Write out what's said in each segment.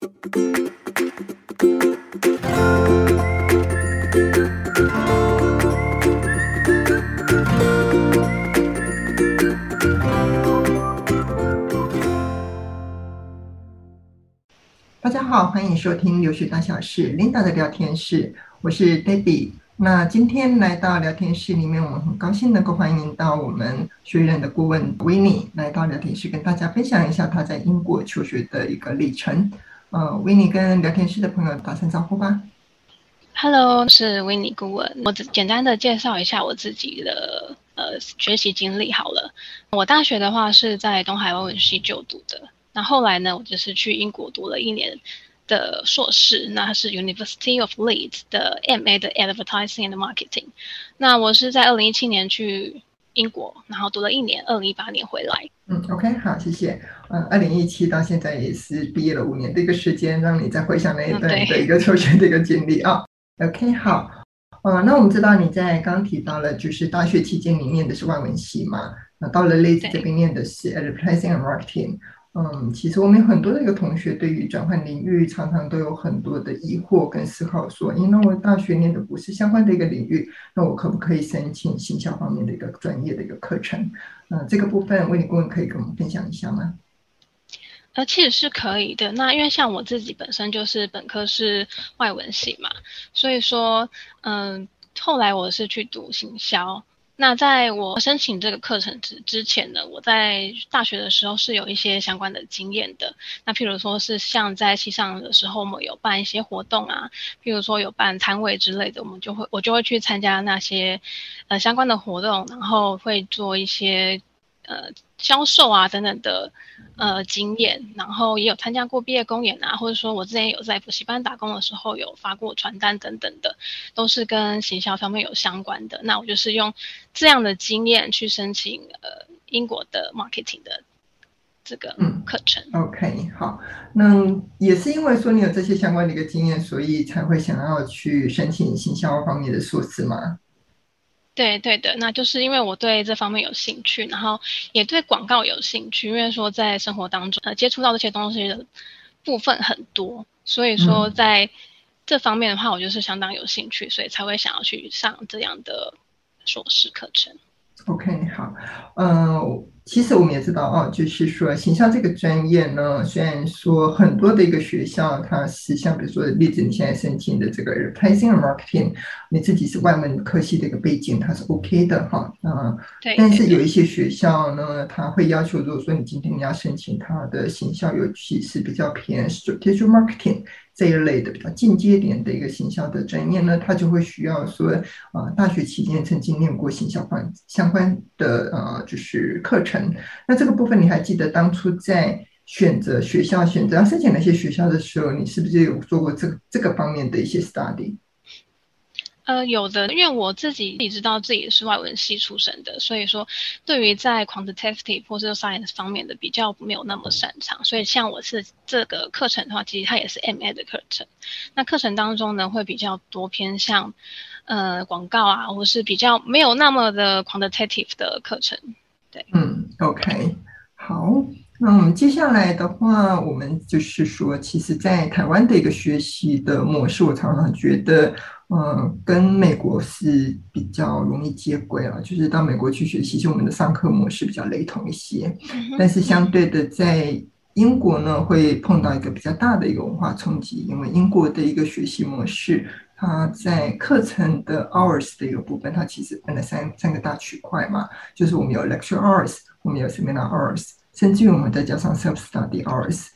大家好，欢迎收听留学大小事 Linda 的聊天室，我是 Debbie。那今天来到聊天室里面，我们很高兴能够欢迎到我们学院的顾问 Winnie 来到聊天室，跟大家分享一下他在英国求学的一个历程。呃，Winnie 跟聊天室的朋友打声招呼吧。Hello，是 Winnie 顾问。我只简单的介绍一下我自己的呃学习经历好了。我大学的话是在东海外文系就读的。那后来呢，我就是去英国读了一年的硕士，那是 University of Leeds 的 MA 的 Advertising and Marketing。那我是在二零一七年去英国，然后读了一年，二零一八年回来。嗯，OK，好，谢谢。嗯，二零一七到现在也是毕业了五年的一个时间，让你再回想那一段的一个求学的一个经历啊。嗯、OK，好。嗯，那我们知道你在刚提到了，就是大学期间你念的是外文系嘛？那到了 Leeds 这边念的是 Advertising and Marketing。嗯，其实我们有很多的一个同学对于转换领域常常都有很多的疑惑跟思考，说，因为我大学念的不是相关的一个领域，那我可不可以申请行销方面的一个专业的一个课程？嗯，这个部分，Winnie 顾问可以跟我们分享一下吗？呃，其实是可以的。那因为像我自己本身就是本科是外文系嘛，所以说，嗯，后来我是去读行销。那在我申请这个课程之之前呢，我在大学的时候是有一些相关的经验的。那譬如说是像在西上的时候，我们有办一些活动啊，譬如说有办摊位之类的，我们就会我就会去参加那些呃相关的活动，然后会做一些。呃，销售啊等等的呃经验，然后也有参加过毕业公演啊，或者说我之前有在补习班打工的时候有发过传单等等的，都是跟行销方面有相关的。那我就是用这样的经验去申请呃英国的 marketing 的这个课程。嗯，OK，好，那也是因为说你有这些相关的一个经验，所以才会想要去申请行销方面的硕士吗？对对的，那就是因为我对这方面有兴趣，然后也对广告有兴趣，因为说在生活当中呃接触到这些东西的部分很多，所以说在这方面的话，我就是相当有兴趣，所以才会想要去上这样的硕士课程。OK，好，嗯、呃。其实我们也知道哦，就是说形象这个专业呢，虽然说很多的一个学校，它是像比如说例子，你现在申请的这个 Advertising Marketing，你自己是外文科系的一个背景，它是 OK 的哈。啊，但是有一些学校呢，它会要求，如果说你今天你要申请它的形象，尤其是比较偏 Strategic Marketing。这一类的比较进阶点的一个行销的专业呢，他就会需要说，啊、大学期间曾经念过行销方相关的呃，就是课程。那这个部分你还记得当初在选择学校、选择要申请哪些学校的时候，你是不是有做过这这个方面的一些 study？呃，有的，因为我自己也知道自己是外文系出身的，所以说对于在 quantitative 或者 science 方面的比较没有那么擅长，所以像我是这个课程的话，其实它也是 MA 的课程。那课程当中呢，会比较多偏向呃广告啊，或是比较没有那么的 quantitative 的课程。对，嗯，OK，好。那我们接下来的话，我们就是说，其实，在台湾的一个学习的模式，我常常觉得，嗯，跟美国是比较容易接轨了。就是到美国去学习，其实我们的上课模式比较雷同一些。但是相对的，在英国呢，会碰到一个比较大的一个文化冲击，因为英国的一个学习模式，它在课程的 hours 的一个部分，它其实分了三三个大区块嘛，就是我们有 lecture hours，我们有 seminar hours。甚至于我们再加上 self-study hours，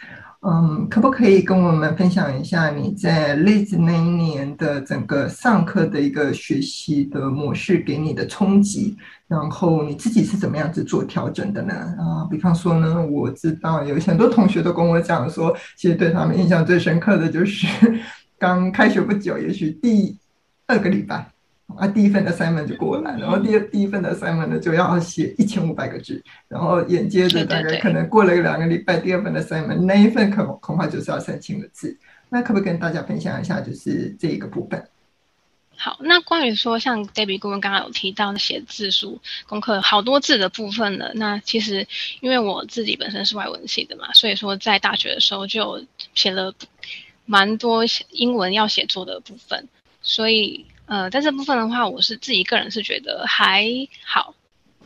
嗯，可不可以跟我们分享一下你在 l e 那一年的整个上课的一个学习的模式给你的冲击？然后你自己是怎么样子做调整的呢？啊，比方说呢，我知道有很多同学都跟我讲说，其实对他们印象最深刻的就是 刚开学不久，也许第二个礼拜。啊，第一份的 assignment 就过来，然后第二第一份的 assignment 呢就要写一千五百个字，然后紧接着大概可能过了两个礼拜，第二份的 assignment 那一份可恐怕就是要三千个字。那可不可以跟大家分享一下，就是这一个部分？好，那关于说像 Debbie 顾问刚刚有提到写字数功课好多字的部分呢，那其实因为我自己本身是外文系的嘛，所以说在大学的时候就写了蛮多英文要写作的部分，所以呃，在这部分的话，我是自己个人是觉得还好。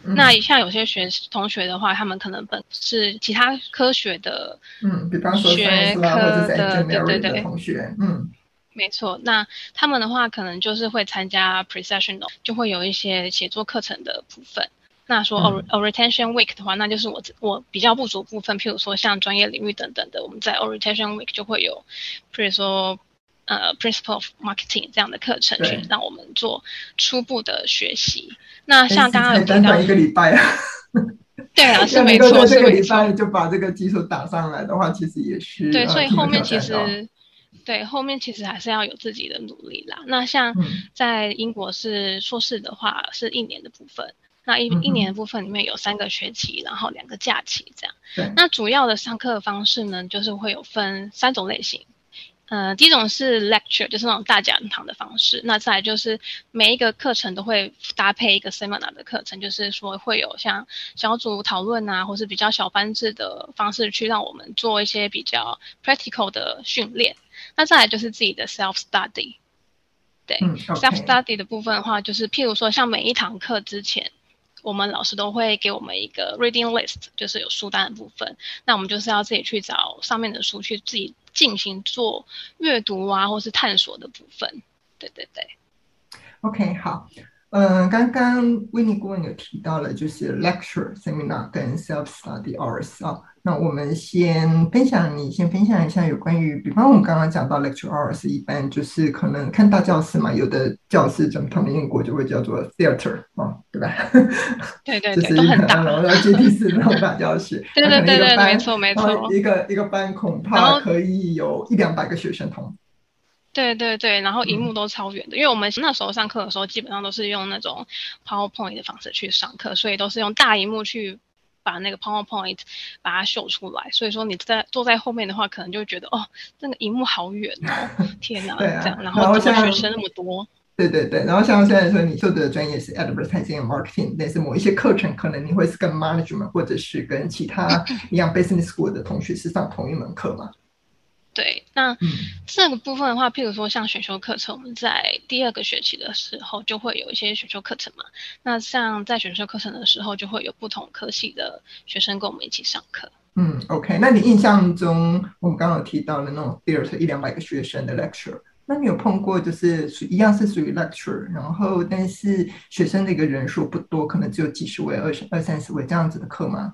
嗯、那像有些学同学的话，他们可能本是其他科学的，嗯，比方说学科的，对对对，同学，嗯。没错，那他们的话可能就是会参加 precessional，就会有一些写作课程的部分。那说 orientation week 的话，那就是我我比较不足部分，譬如说像专业领域等等的，我们在 orientation week 就会有，譬如说呃 principle of marketing 这样的课程去让我们做初步的学习。那像刚刚有提到短短一个礼拜啊，对啊，是没错，这个礼拜就把这个基础打上来的话，其实也是对，所以后面其实。对，后面其实还是要有自己的努力啦。那像在英国是硕士的话，是一年的部分。那一一年的部分里面有三个学期，然后两个假期这样。对。那主要的上课方式呢，就是会有分三种类型。呃，第一种是 lecture，就是那种大讲堂的方式。那再来就是每一个课程都会搭配一个 seminar 的课程，就是说会有像小组讨论啊，或是比较小班制的方式去让我们做一些比较 practical 的训练。那再来就是自己的 self study，对、self study 的部分的话，就是譬如说像每一堂课之前，我们老师都会给我们一个 reading list，就是有书单的部分。那我们就是要自己去找上面的书去自己进行做阅读啊，或是探索的部分。对对对。OK，好。嗯，刚刚 Winnie 顾问有提到了，就是 lecture、seminar 跟 self study hours 啊。那我们先分享，你先分享一下有关于，比方我们刚刚讲到 lecture hours，一般就是可能看大教室嘛，有的教室怎么他们英国就会叫做 theater 啊，对吧？对对对，就是一个 然后阶梯式那种大教室。对对对对，没错没错。一个一个班恐怕可以有一两百个学生同。对对对，然后荧幕都超远的，嗯，因为我们那时候上课的时候，基本上都是用那种 PowerPoint 的方式去上课，所以都是用大荧幕去把那个 PowerPoint 把它秀出来。所以说你在坐在后面的话，可能就会觉得哦，那个荧幕好远哦，天哪，啊，这样，然后这个学生那么多。对对对，然后像现在说你做的专业是 Advertising and Marketing，但是某一些课程可能你会是跟 Management 或者是跟其他 一样 Business School 的同学是上同一门课嘛？对，那这个部分的话，譬如说像选修课程，我们在第二个学期的时候就会有一些选修课程嘛。那像在选修课程的时候，就会有不同科系的学生跟我们一起上课。嗯，OK。那你印象中，我们刚刚有提到的那种 theater 一两百个学生的 lecture，那你有碰过就是属一样是属于 lecture，然后但是学生的一个人数不多，可能只有几十位、二十二三十位这样子的课吗？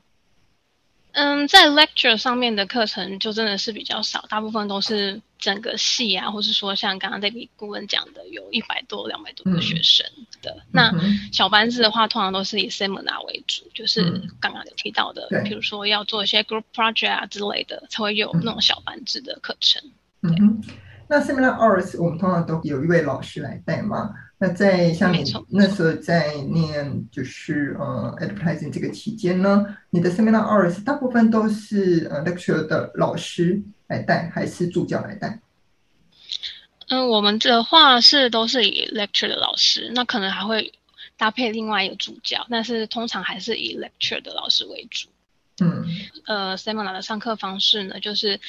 嗯，在 lecture 上面的课程就真的是比较少，大部分都是整个系啊，或是说像刚刚 Debbie 顾问讲的，有一百多、两百多个学生的。嗯、那小班制的话，通常都是以 seminar 为主，就是刚刚有提到的，比、嗯、如说要做一些 group project 啊之类的，才会有那种小班制的课程。对。嗯那 Seminar hours 我们通常都有一位老师来带嘛。那在像你那时候在念就是呃 advertising 这个期间呢，你的 Seminar hours 大部分都是呃 lecture 的老师来带，还是助教来带？嗯，我们的话是都是以 lecture 的老师，那可能还会搭配另外一个助教，但是通常还是以 lecture 的老师为主。嗯，呃，Seminar 的上课方式呢，就是，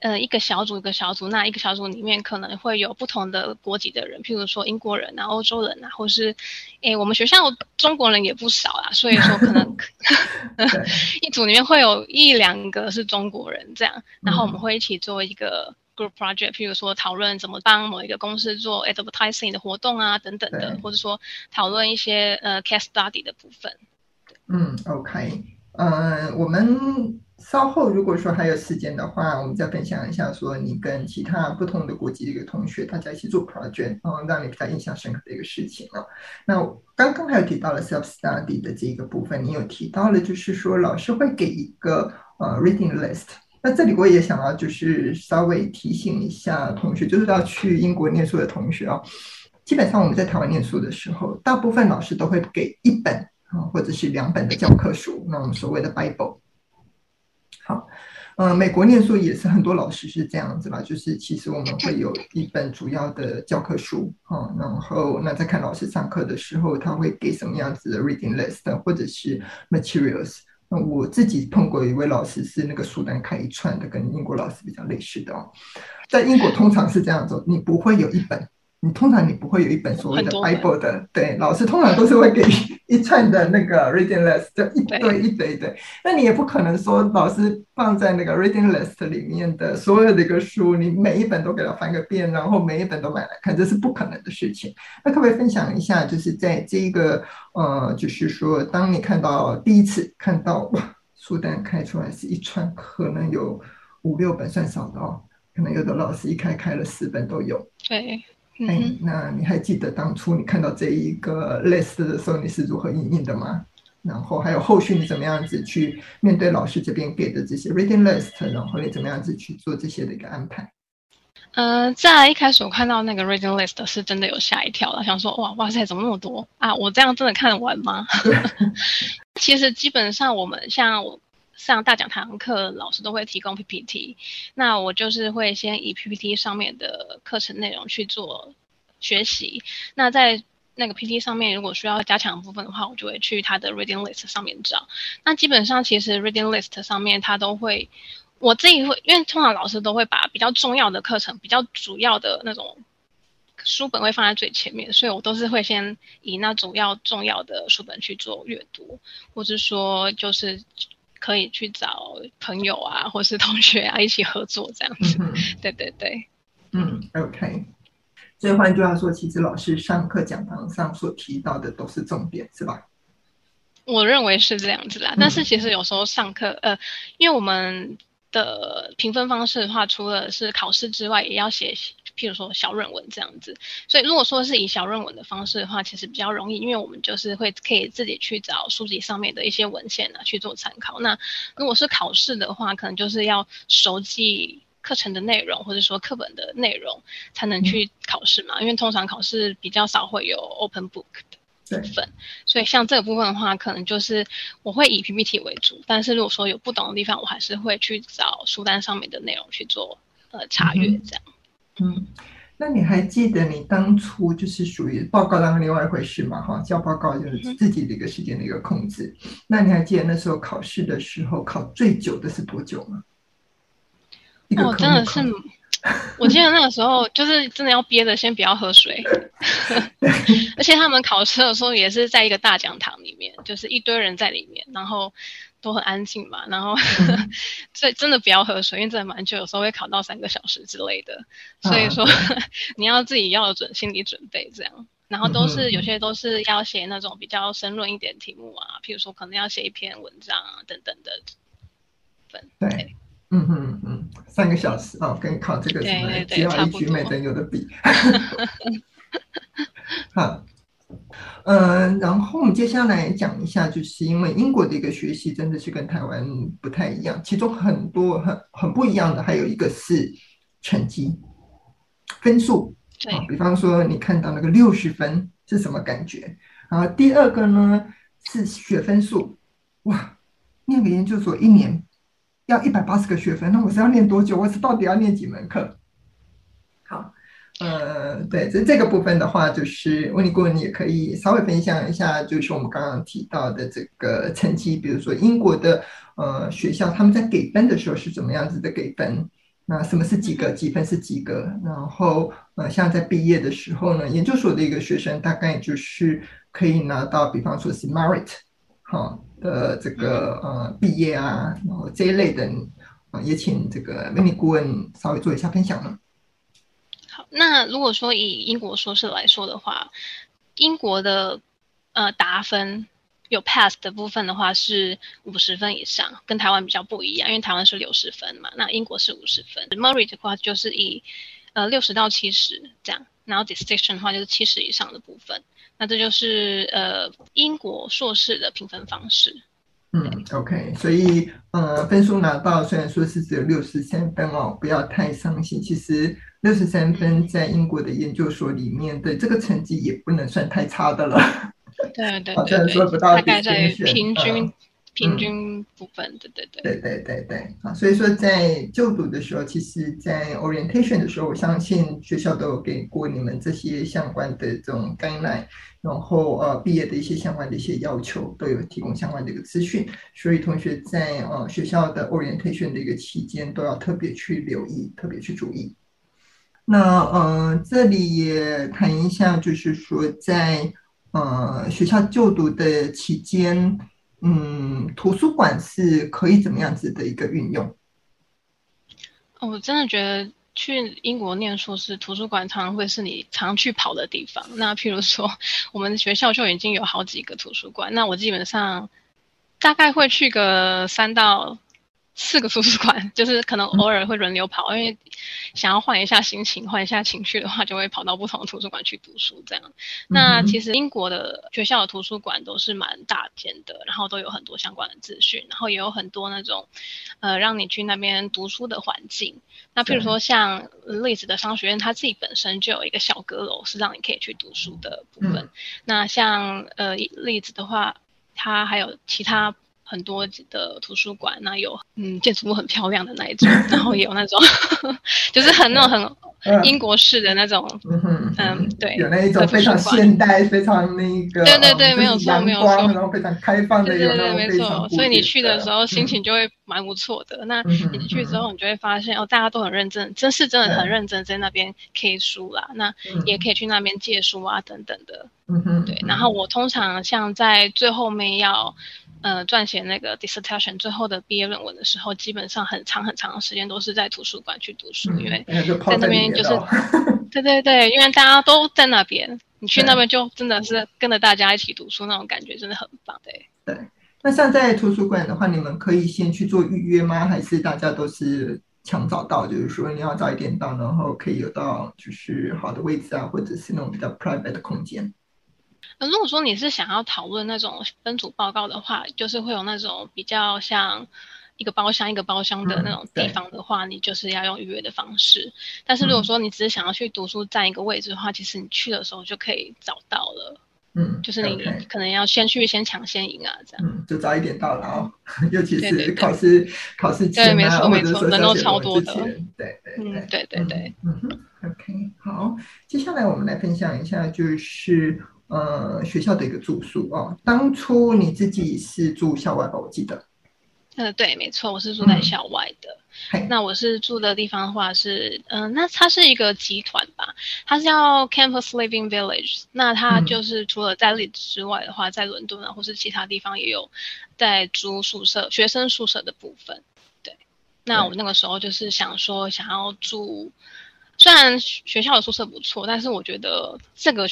呃，一个小组一个小组，那一个小组里面可能会有不同的国籍的人，譬如说英国人啊、欧洲人啊，或是，诶，我们学校中国人也不少啊，所以说可能 一组里面会有一两个是中国人这样，然后我们会一起做一个 group project，譬如说讨论怎么帮某一个公司做 advertising 的活动啊等等的，或者说讨论一些呃 case study 的部分。嗯，OK。呃，我们稍后如果说还有时间的话，我们再分享一下，说你跟其他不同的国籍的一个同学，大家一起做 project，然后让你比较印象深刻的一个事情啊。那刚刚还有提到了 self study 的这个部分，你有提到了，就是说老师会给一个呃 reading list。那这里我也想要就是稍微提醒一下同学，就是要去英国念书的同学啊，基本上我们在台湾念书的时候，大部分老师都会给一本。啊，或者是两本的教科书，那我们所谓的 Bible。好，呃，美国念书也是很多老师是这样子吧，就是其实我们会有一本主要的教科书啊，然后那在看老师上课的时候，他会给什么样子的 reading list 或者是 materials。那我自己碰过一位老师是那个书单开一串的，跟英国老师比较类似的哦。在英国通常是这样子，你不会有一本。你通常你不会有一本所谓的 Bible 的，对，老师通常都是会给 一串的那个 reading list，就一堆一堆一堆。那你也不可能说老师放在那个 reading list 里面的所有的一个书，你每一本都给他翻个遍，然后每一本都买来看，这是不可能的事情。那可不可以分享一下，就是在这一个呃，就是说，当你看到第一次看到哇，书单开出来是一串，可能有五六本算少的哦，可能有的老师一开开了十本都有。对。哎、嗯，那你还记得当初你看到这一个 list 的时候，你是如何应应的吗？然后还有后续你怎么样子去面对老师这边给的这些 reading list，然后你怎么样子去做这些的一个安排？呃，在一开始我看到那个 reading list 是真的有吓一跳了，想说哇哇塞，怎么那么多啊？我这样真的看得完吗？其实基本上我们像我。上大讲堂课，老师都会提供 PPT，那我就是会先以 PPT 上面的课程内容去做学习。那在那个 PPT 上面，如果需要加强部分的话，我就会去他的 reading list 上面找。那基本上其实 reading list 上面他都会，我自己会，因为通常老师都会把比较重要的课程、比较主要的那种书本会放在最前面，所以我都是会先以那主要重要的书本去做阅读，或者说就是。可以去找朋友啊，或是同学啊，一起合作这样子。嗯、对对对，嗯，OK。所以换句话说，其实老师上课讲堂上所提到的都是重点，是吧？我认为是这样子啦。嗯、但是其实有时候上课，呃，因为我们的评分方式的话，除了是考试之外，也要写。譬如说小论文这样子，所以如果说是以小论文的方式的话，其实比较容易，因为我们就是会可以自己去找书籍上面的一些文献啊去做参考。那如果是考试的话，可能就是要熟记课程的内容，或者说课本的内容，才能去考试嘛。嗯、因为通常考试比较少会有 open book 的部分，所以像这个部分的话，可能就是我会以 PPT 为主，但是如果说有不懂的地方，我还是会去找书单上面的内容去做呃查阅这样。嗯嗯，那你还记得你当初就是属于报告当另外一回事嘛？哈，交报告就是自己的一个时间的一个控制。嗯、那你还记得那时候考试的时候考最久的是多久吗？哦，真的是，我记得那个时候就是真的要憋着先不要喝水，而且他们考试的时候也是在一个大讲堂里面，就是一堆人在里面，然后。都很安静嘛，然后，嗯、所以真的不要喝水，因为真的蛮久，有时候会考到三个小时之类的。所以说，啊、你要自己要有准心理准备这样。然后都是、嗯、有些都是要写那种比较深论一点题目啊，譬如说可能要写一篇文章啊等等的。对，对嗯哼嗯，三个小时哦，跟考这个什么只要一举美等有的比。好。嗯、呃，然后我们接下来讲一下，就是因为英国的一个学习真的是跟台湾不太一样，其中很多很很不一样的，还有一个是成绩分数。对、哦，比方说你看到那个六十分是什么感觉？然后第二个呢是学分数，哇，念个研究所一年要一百八十个学分，那我是要念多久？我是到底要念几门课？好。呃，对，这这个部分的话，就是温妮顾问也可以稍微分享一下，就是我们刚刚提到的这个成绩，比如说英国的呃学校，他们在给分的时候是怎么样子的给分？那什么是及格？几分是及格？然后呃，像在毕业的时候呢，研究所的一个学生大概就是可以拿到，比方说是 merit 好的这个呃毕业啊，然后这一类的啊、呃，也请这个温妮顾问稍微做一下分享呢。那如果说以英国硕士来说的话，英国的呃达分有 pass 的部分的话是五十分以上，跟台湾比较不一样，因为台湾是六十分嘛，那英国是五十分。Merit 的话就是以呃六十到七十这样，然后 Distinction 的话就是七十以上的部分，那这就是呃英国硕士的评分方式。嗯，OK，所以呃分数拿到虽然说是只有六十三分哦，不要太伤心，其实。六十三分在英国的研究所里面的这个成绩也不能算太差的了。对对对，好像说不到大概在平均平均部分，对对对，对对对对啊，所以说在就读的时候，其实，在 orientation 的时候，我相信学校都有给过你们这些相关的这种 guideline，然后呃，毕业的一些相关的一些要求，都有提供相关的一个资讯，所以同学在呃学校的 orientation 的一个期间，都要特别去留意，特别去注意。那呃，这里也谈一下，就是说在呃学校就读的期间。嗯，图书馆是可以怎么样子的一个运用？我真的觉得去英国念书是图书馆常常会是你常去跑的地方。那譬如说，我们学校就已经有好几个图书馆，那我基本上大概会去个三到。四个图书馆，就是可能偶尔会轮流跑，嗯、因为想要换一下心情、换一下情绪的话，就会跑到不同的图书馆去读书。这样，嗯、那其实英国的学校的图书馆都是蛮大间的，然后都有很多相关的资讯，然后也有很多那种呃让你去那边读书的环境。那譬如说像例子的商学院，它自己本身就有一个小阁楼，是让你可以去读书的部分。嗯、那像呃例子的话，它还有其他。很多的图书馆，那有嗯建筑物很漂亮的那一种，然后也有那种 就是很那种很英国式的那种，嗯，嗯对，有那一种非常现代、非常那个，对对对，没有错，没有错，然后非常开放的，对对对，没错。所以你去的时候心情就会蛮不错的。那你去之后，你就会发现哦，大家都很认真，真是真的很认真在那边 K 书啦。那也可以去那边借书啊，等等的。嗯哼，对。然后我通常像在最后面要。呃，撰写那个 dissertation 最后的毕业论文的时候，基本上很长很长的时间都是在图书馆去读书，嗯、因为在那边就是，对对对，因为大家都在那边，你去那边就真的是跟着大家一起读书，那种感觉真的很棒，对。对，那像在图书馆的话，你们可以先去做预约吗？还是大家都是抢早到？就是说你要早一点到，然后可以有到就是好的位置啊，或者是那种比较 private 的空间。如果说你是想要讨论那种分组报告的话，就是会有那种比较像一个包厢一个包厢的那种地方的话，嗯、你就是要用预约的方式。但是如果说你只是想要去读书占一个位置的话，其实你去的时候就可以找到了。嗯，就是你可能要先去先抢先赢啊，这样。嗯，就早一点到，然 后尤其是考试考试前啊，或者说人都超多的。对对对对对对。嗯哼，OK，好，接下来我们来分享一下，就是。呃，学校的一个住宿哦。当初你自己是住校外吧？我记得。呃，对，没错，我是住在校外的。嗯、那我是住的地方的话是，嗯、呃，那它是一个集团吧，它是叫 Campus Living Village。那它就是除了在利兹之外的话，在伦敦啊或是其他地方也有在租宿舍、学生宿舍的部分。对。那我那个时候就是想说，想要住，虽然学校的宿舍不错，但是我觉得这个。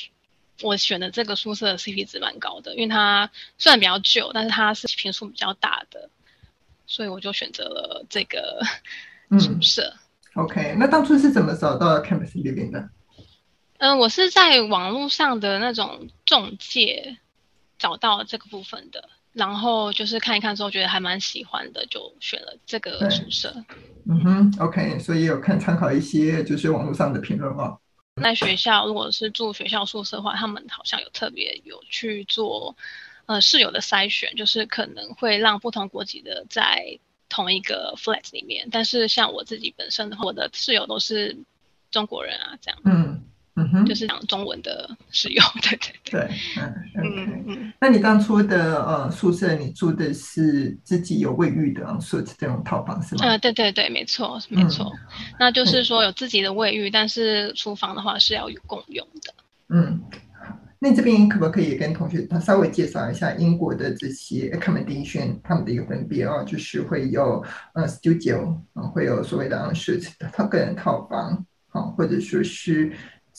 我选的这个宿舍的 CP 值蛮高的，因为它虽然比较旧，但是它是坪数比较大的，所以我就选择了这个宿舍。嗯、OK，那当初是怎么找到 Campus Living 的？嗯，我是在网络上的那种中介找到这个部分的，然后就是看一看之后觉得还蛮喜欢的，就选了这个宿舍。嗯哼，OK，所以有看参考一些就是网络上的评论啊。在学校，如果是住学校宿舍的话，他们好像有特别有去做，呃，室友的筛选，就是可能会让不同国籍的在同一个 flat 里面。但是像我自己本身的话，我的室友都是中国人啊，这样。嗯哼，就是讲中文的使用，对 对对，对嗯嗯嗯。那你当初的呃宿舍，你住的是自己有卫浴的宿舍这种套房是吗？呃，对对对，没错没错。嗯、那就是说有自己的卫浴，嗯、但是厨房的话是要有共用的。嗯，那这边可不可以跟同学他稍微介绍一下英国的这些 accommodation 他们的一个分别啊？就是会有呃 studio 啊，会有所谓的 en suite 他个人套房好，或者说是。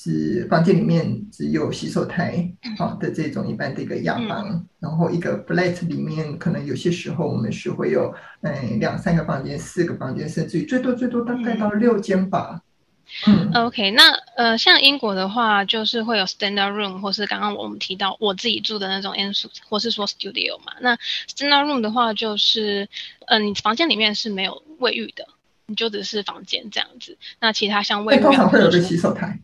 是房间里面只有洗手台好的这种一般的一个雅房，嗯、然后一个 flat 里面可能有些时候我们是会有嗯两三个房间、四个房间，甚至于最多最多大概到六间吧。嗯，OK，那呃像英国的话，就是会有 standard room，或是刚刚我们提到我自己住的那种 en suite，或是说 studio 嘛。那 standard room 的话，就是嗯、呃、你房间里面是没有卫浴的，你就只是房间这样子。那其他像卫浴、常会有个洗手台。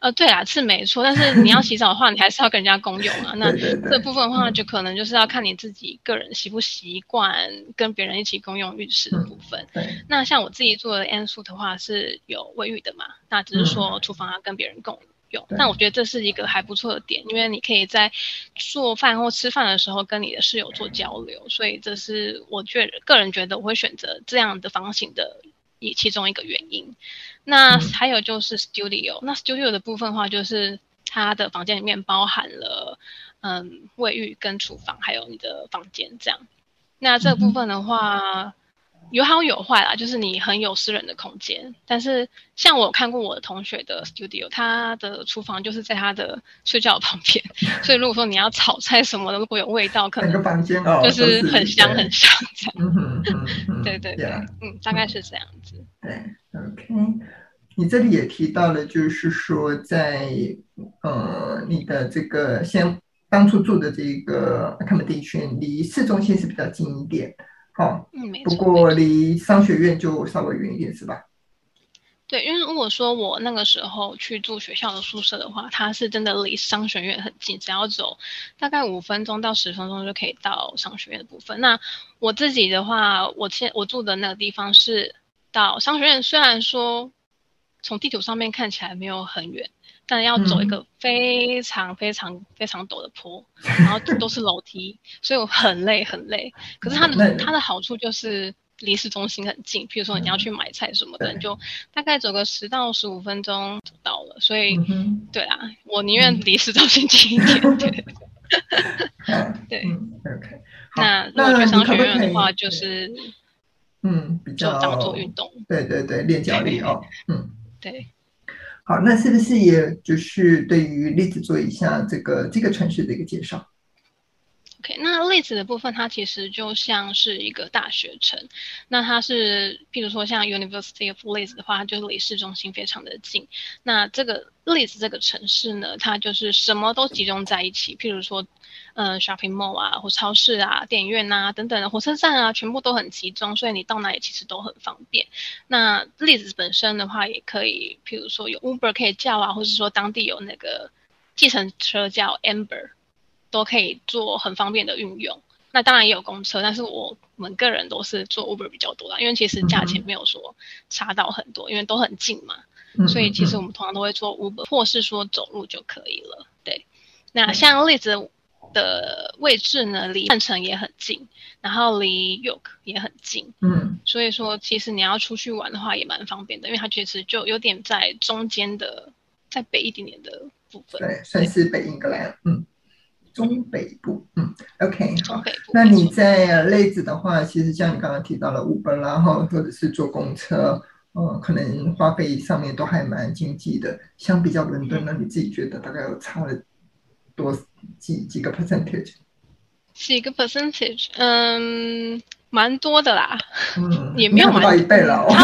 呃，对啊，是没错。但是你要洗澡的话，你还是要跟人家共用啊。那这部分的话，就可能就是要看你自己个人习不习惯跟别人一起共用浴室的部分。嗯、对。那像我自己做的 N 宿的话是有卫浴的嘛？那只是说厨房要跟别人共用。嗯、但我觉得这是一个还不错的点，因为你可以在做饭或吃饭的时候跟你的室友做交流，所以这是我觉得个人觉得我会选择这样的房型的一其中一个原因。那还有就是 studio，、嗯、那 studio 的部分的话，就是它的房间里面包含了嗯卫浴跟厨房，还有你的房间这样。那这部分的话、嗯、有好有坏啦，就是你很有私人的空间。但是像我看过我的同学的 studio，他的厨房就是在他的睡觉旁边，所以如果说你要炒菜什么的，如果有味道，可能就是很香很香这样。对对对，嗯，大概是这样子。对，OK，你这里也提到了，就是说在呃你的这个先当初住的这个 accommodation 离市中心是比较近一点，好、哦，嗯，不过离商学院就稍微远一点，是吧？对，因为如果说我那个时候去住学校的宿舍的话，它是真的离商学院很近，只要走大概五分钟到十分钟就可以到商学院的部分。那我自己的话，我现我住的那个地方是。到商学院虽然说从地图上面看起来没有很远，但要走一个非常非常非常陡的坡，然后都是楼梯，所以我很累很累。可是它的它的好处就是离市中心很近，譬如说你要去买菜什么的，你就大概走个十到十五分钟就到了。所以，对啊，我宁愿离市中心近一点。对，对，OK。那如果去商学院的话，就是。嗯，比较当做运动，对对对，练脚力哦。嗯，对。好，那是不是也就是对于例子做一下这个这个城市的一个介绍？OK，那例子的部分，它其实就像是一个大学城。那它是，譬如说像 University of Leeds 的话，它就是离市中心非常的近。那这个例子这个城市呢，它就是什么都集中在一起，譬如说。嗯，shopping mall 啊，或超市啊，电影院啊，等等的火车站啊，全部都很集中，所以你到哪里其实都很方便。那例子本身的话，也可以，譬如说有 Uber 可以叫啊，或者说当地有那个计程车叫 Amber，都可以做很方便的运用。那当然也有公车，但是我们个人都是坐 Uber 比较多啦，因为其实价钱没有说差到很多，因为都很近嘛，所以其实我们通常都会坐 Uber，或是说走路就可以了。对，那像例子。的位置呢，离曼城也很近，然后离 York 也很近，嗯，所以说其实你要出去玩的话也蛮方便的，因为它其实就有点在中间的，在北一点点的部分，对，算是北英格兰，嗯，中北部，嗯，OK，好。那你在类子的话，其实像你刚刚提到了 Uber，然后或者是坐公车，呃，可能花费上面都还蛮经济的，相比较伦敦呢，那你自己觉得大概有差了多？几几个 percentage？几个 percentage？嗯，蛮多的啦。嗯，也没有蛮到一倍了哦。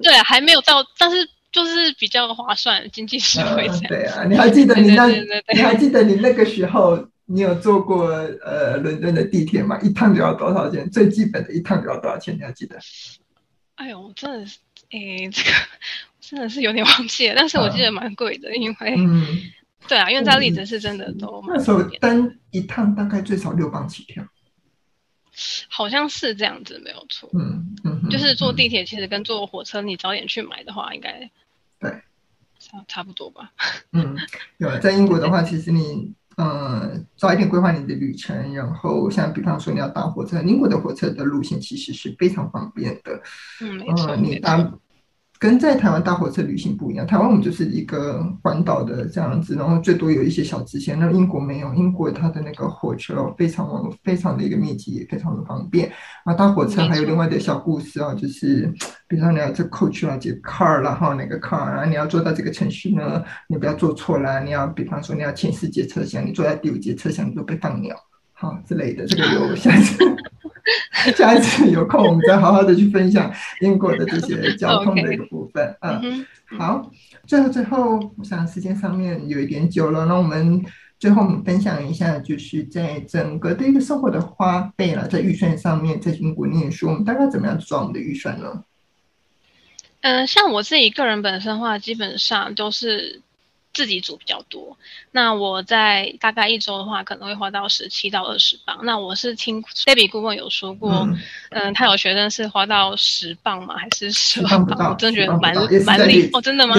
对，还没有到，但是就是比较划算，经济实惠。对啊，你还记得你那？你还记得你那个时候，你有坐过呃伦敦的地铁吗？一趟就要多少钱？最基本的一趟就要多少钱？你还记得？哎呦，我真的是，哎，这个真的是有点忘记了，但是我记得蛮贵的，因为嗯。对啊，因为这例子是真的都蛮、嗯、那时候单一趟大概最少六磅起跳，好像是这样子，没有错。嗯嗯，就是坐地铁其实跟坐火车，你早点去买的话，应该对差差不多吧。嗯，有在英国的话，其实你呃早一点规划你的旅程，然后像比方说你要搭火车，英国的火车的路线其实是非常方便的。嗯，没错，呃、你搭。跟在台湾搭火车旅行不一样，台湾我们就是一个环岛的这样子，然后最多有一些小支线。那英国没有，英国它的那个火车非常非常的一个密集，也非常的方便。啊，搭火车还有另外的小故事啊，就是比如说你要坐 coach 啊，这 car 然后那个 car，然后你要坐到这个城市呢，你不要坐错了。你要比方说你要前四节车厢，你坐在第五节车厢你就被放鸟，好之类的，这个有下次。下一次有空，我们再好好的去分享英国的这些 交通的一个部分。嗯，好，最后最后，我想时间上面有一点久了，那我们最后我们分享一下，就是在整个的一个生活的花费了，在预算上面，在英国念书，我们大概怎么样抓我们的预算呢？嗯、呃，像我自己个人本身的话，基本上都是。自己煮比较多。那我在大概一周的话，可能会花到十七到二十磅。那我是听 Debbie 顾问有说过，嗯，嗯，他有学生是花到十磅吗？还是十二磅？我真的觉得蛮蛮厉，哦，真的吗？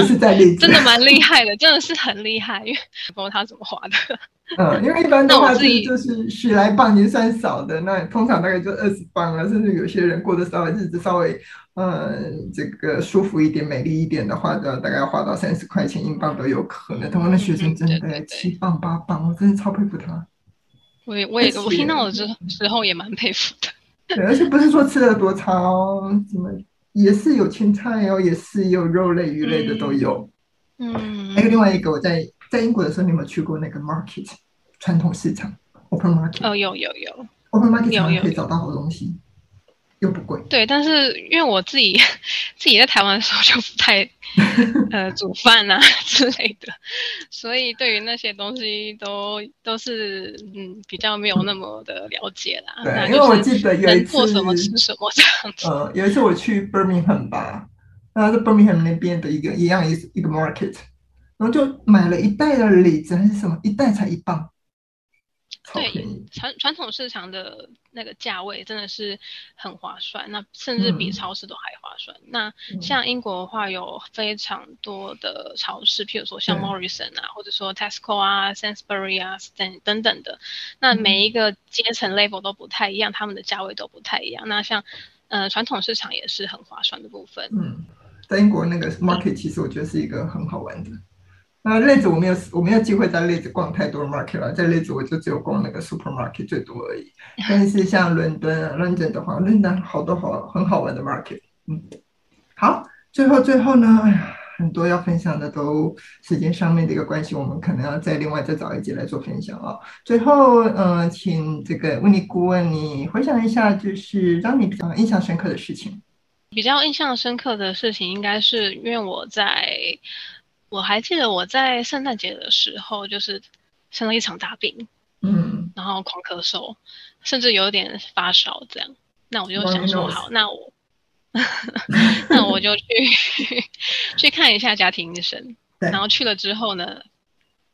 真的蛮厉害的，真的是很厉害，因 为不知道他怎么花的。嗯，因为一般的话是就是十来磅已经算少的，那通常大概就二十磅了，甚至有些人过得稍微日子稍微。嗯，这个舒服一点、美丽一点的话，的大概要花到三十块钱英镑都有可能。他们的学生真的七磅八磅，我真的超佩服他。我也我也 我听到的时时候也蛮佩服的。对，而且不是说吃的多差哦，什么也是有青菜哦，也是有肉类、鱼类的都有。嗯，还有另外一个，我在在英国的时候，你有没有去过那个 market 传统市场 open market？哦，有有有，open market 常常可以找到好东西。又不贵，对，但是因为我自己 自己在台湾的时候就不太 呃煮饭啊 之类的，所以对于那些东西都都是嗯比较没有那么的了解啦。对，因为我记得有一次做什么吃什么这样子。呃，有一次我去 Birmingham 吧，然后在 Birmingham 那边的一个一样一一个 market，然后就买了一袋的李子还是什么，一袋才一磅。对，传传统市场的那个价位真的是很划算，那甚至比超市都还划算。嗯、那像英国的话，有非常多的超市，譬如说像 Morrison 啊，或者说 Tesco 啊、Sainsbury 啊等等等的。那每一个阶层 level 都不太一样，他们的价位都不太一样。那像呃传统市场也是很划算的部分。嗯，在英国那个 market 其实我觉得是一个很好玩的。那类子我没有我没有机会在类子逛太多 market 了，在类子我就只有逛那个 supermarket 最多而已。但是像伦敦啊、London 的话，伦敦好多好很好玩的 market。嗯，好，最后最后呢，哎呀，很多要分享的都时间上面的一个关系，我们可能要再另外再找一集来做分享啊。最后，嗯、请这个问你顾问你回想一下，就是让你比较印象深刻的事情。比较印象深刻的事情，应该是因为我在。我还记得我在圣诞节的时候，就是生了一场大病，嗯，然后狂咳嗽，甚至有点发烧这样。那我就想说，好，那我，那我就去 去看一下家庭医生。然后去了之后呢，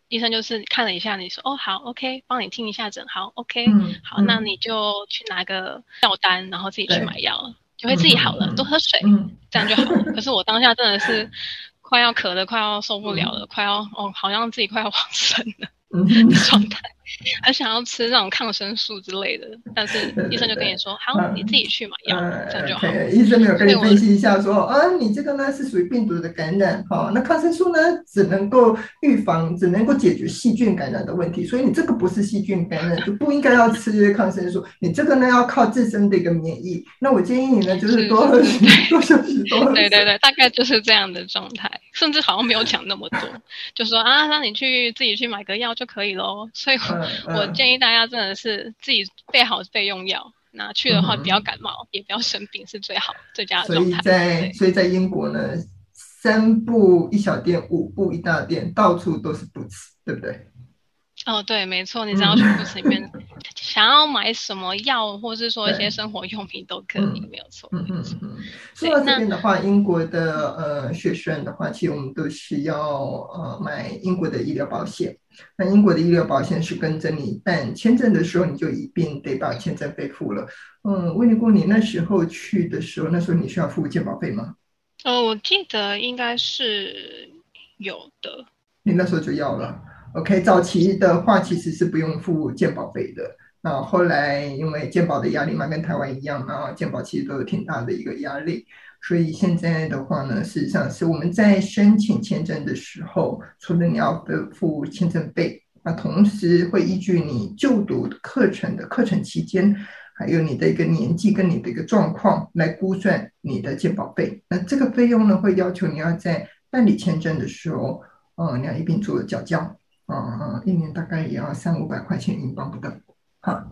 医生就是看了一下，你说，哦，好，OK，帮你听一下诊，好，OK，嗯，好，那你就去拿个药单，然后自己去买药，就会自己好了。多喝水，这样就好了。可是我当下真的是。快要渴的，快要受不了了，嗯、快要哦，好像自己快要 往生了的状态。嗯还想要吃那种抗生素之类的，但是医生就跟你说：“好，你自己去买药，这样就好。”医生没有跟你分析一下说：“啊，你这个呢是属于病毒的感染，哈，那抗生素呢只能够预防，只能够解决细菌感染的问题，所以你这个不是细菌感染，就不应该要吃抗生素。你这个呢要靠自身的一个免疫。那我建议你呢就是多 喝水，多休息，多喝水。对对对，大概就是这样的状态，甚至好像没有讲那么多，就说啊，让你去自己去买个药就可以喽。所以。我建议大家真的是自己备好备用药，那去的话不要感冒，嗯、也不要生病是最好最佳的状态。所以在所以在英国呢，三步一小店，五步一大店，到处都是 Boots，对不对？哦，对，没错，你只要去 Boots 里面，想要买什么药，或是说一些生活用品都可以，没有错。嗯嗯嗯。说到这边的话，英国的呃学生的话，其实我们都是要呃买英国的医疗保险。那英国的医疗保险是跟着你办签证的时候，你就一并得把签证费付了。嗯，温妮顾，你那时候去的时候，那时候你需要付健保费吗？哦，我记得应该是有的。你那时候就要了。OK，早期的话其实是不用付健保费的。那后来因为健保的压力嘛，跟台湾一样，然后健保其实都有挺大的一个压力，所以现在的话呢，事实上是我们在申请签证的时候，除了你要付签证费，那同时会依据你就读课程的课程期间，还有你的一个年纪跟你的一个状况来估算你的健保费。那这个费用呢，会要求你要在办理签证的时候，嗯，你要一并做缴交。嗯嗯，一年大概也要三五百块钱英镑不等。好，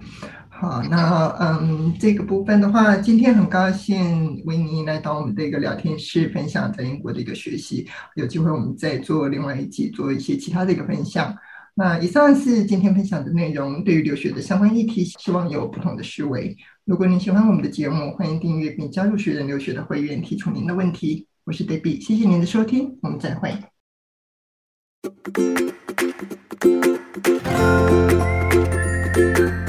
好，那嗯，这个部分的话，今天很高兴维尼来到我们的一个聊天室，分享在英国的一个学习。有机会我们再做另外一集，做一些其他的一个分享。那以上是今天分享的内容，对于留学的相关议题，希望有不同的思维。如果您喜欢我们的节目，欢迎订阅并加入学人留学的会员，提出您的问题。我是 Debbie，谢谢您的收听，我们再会。Música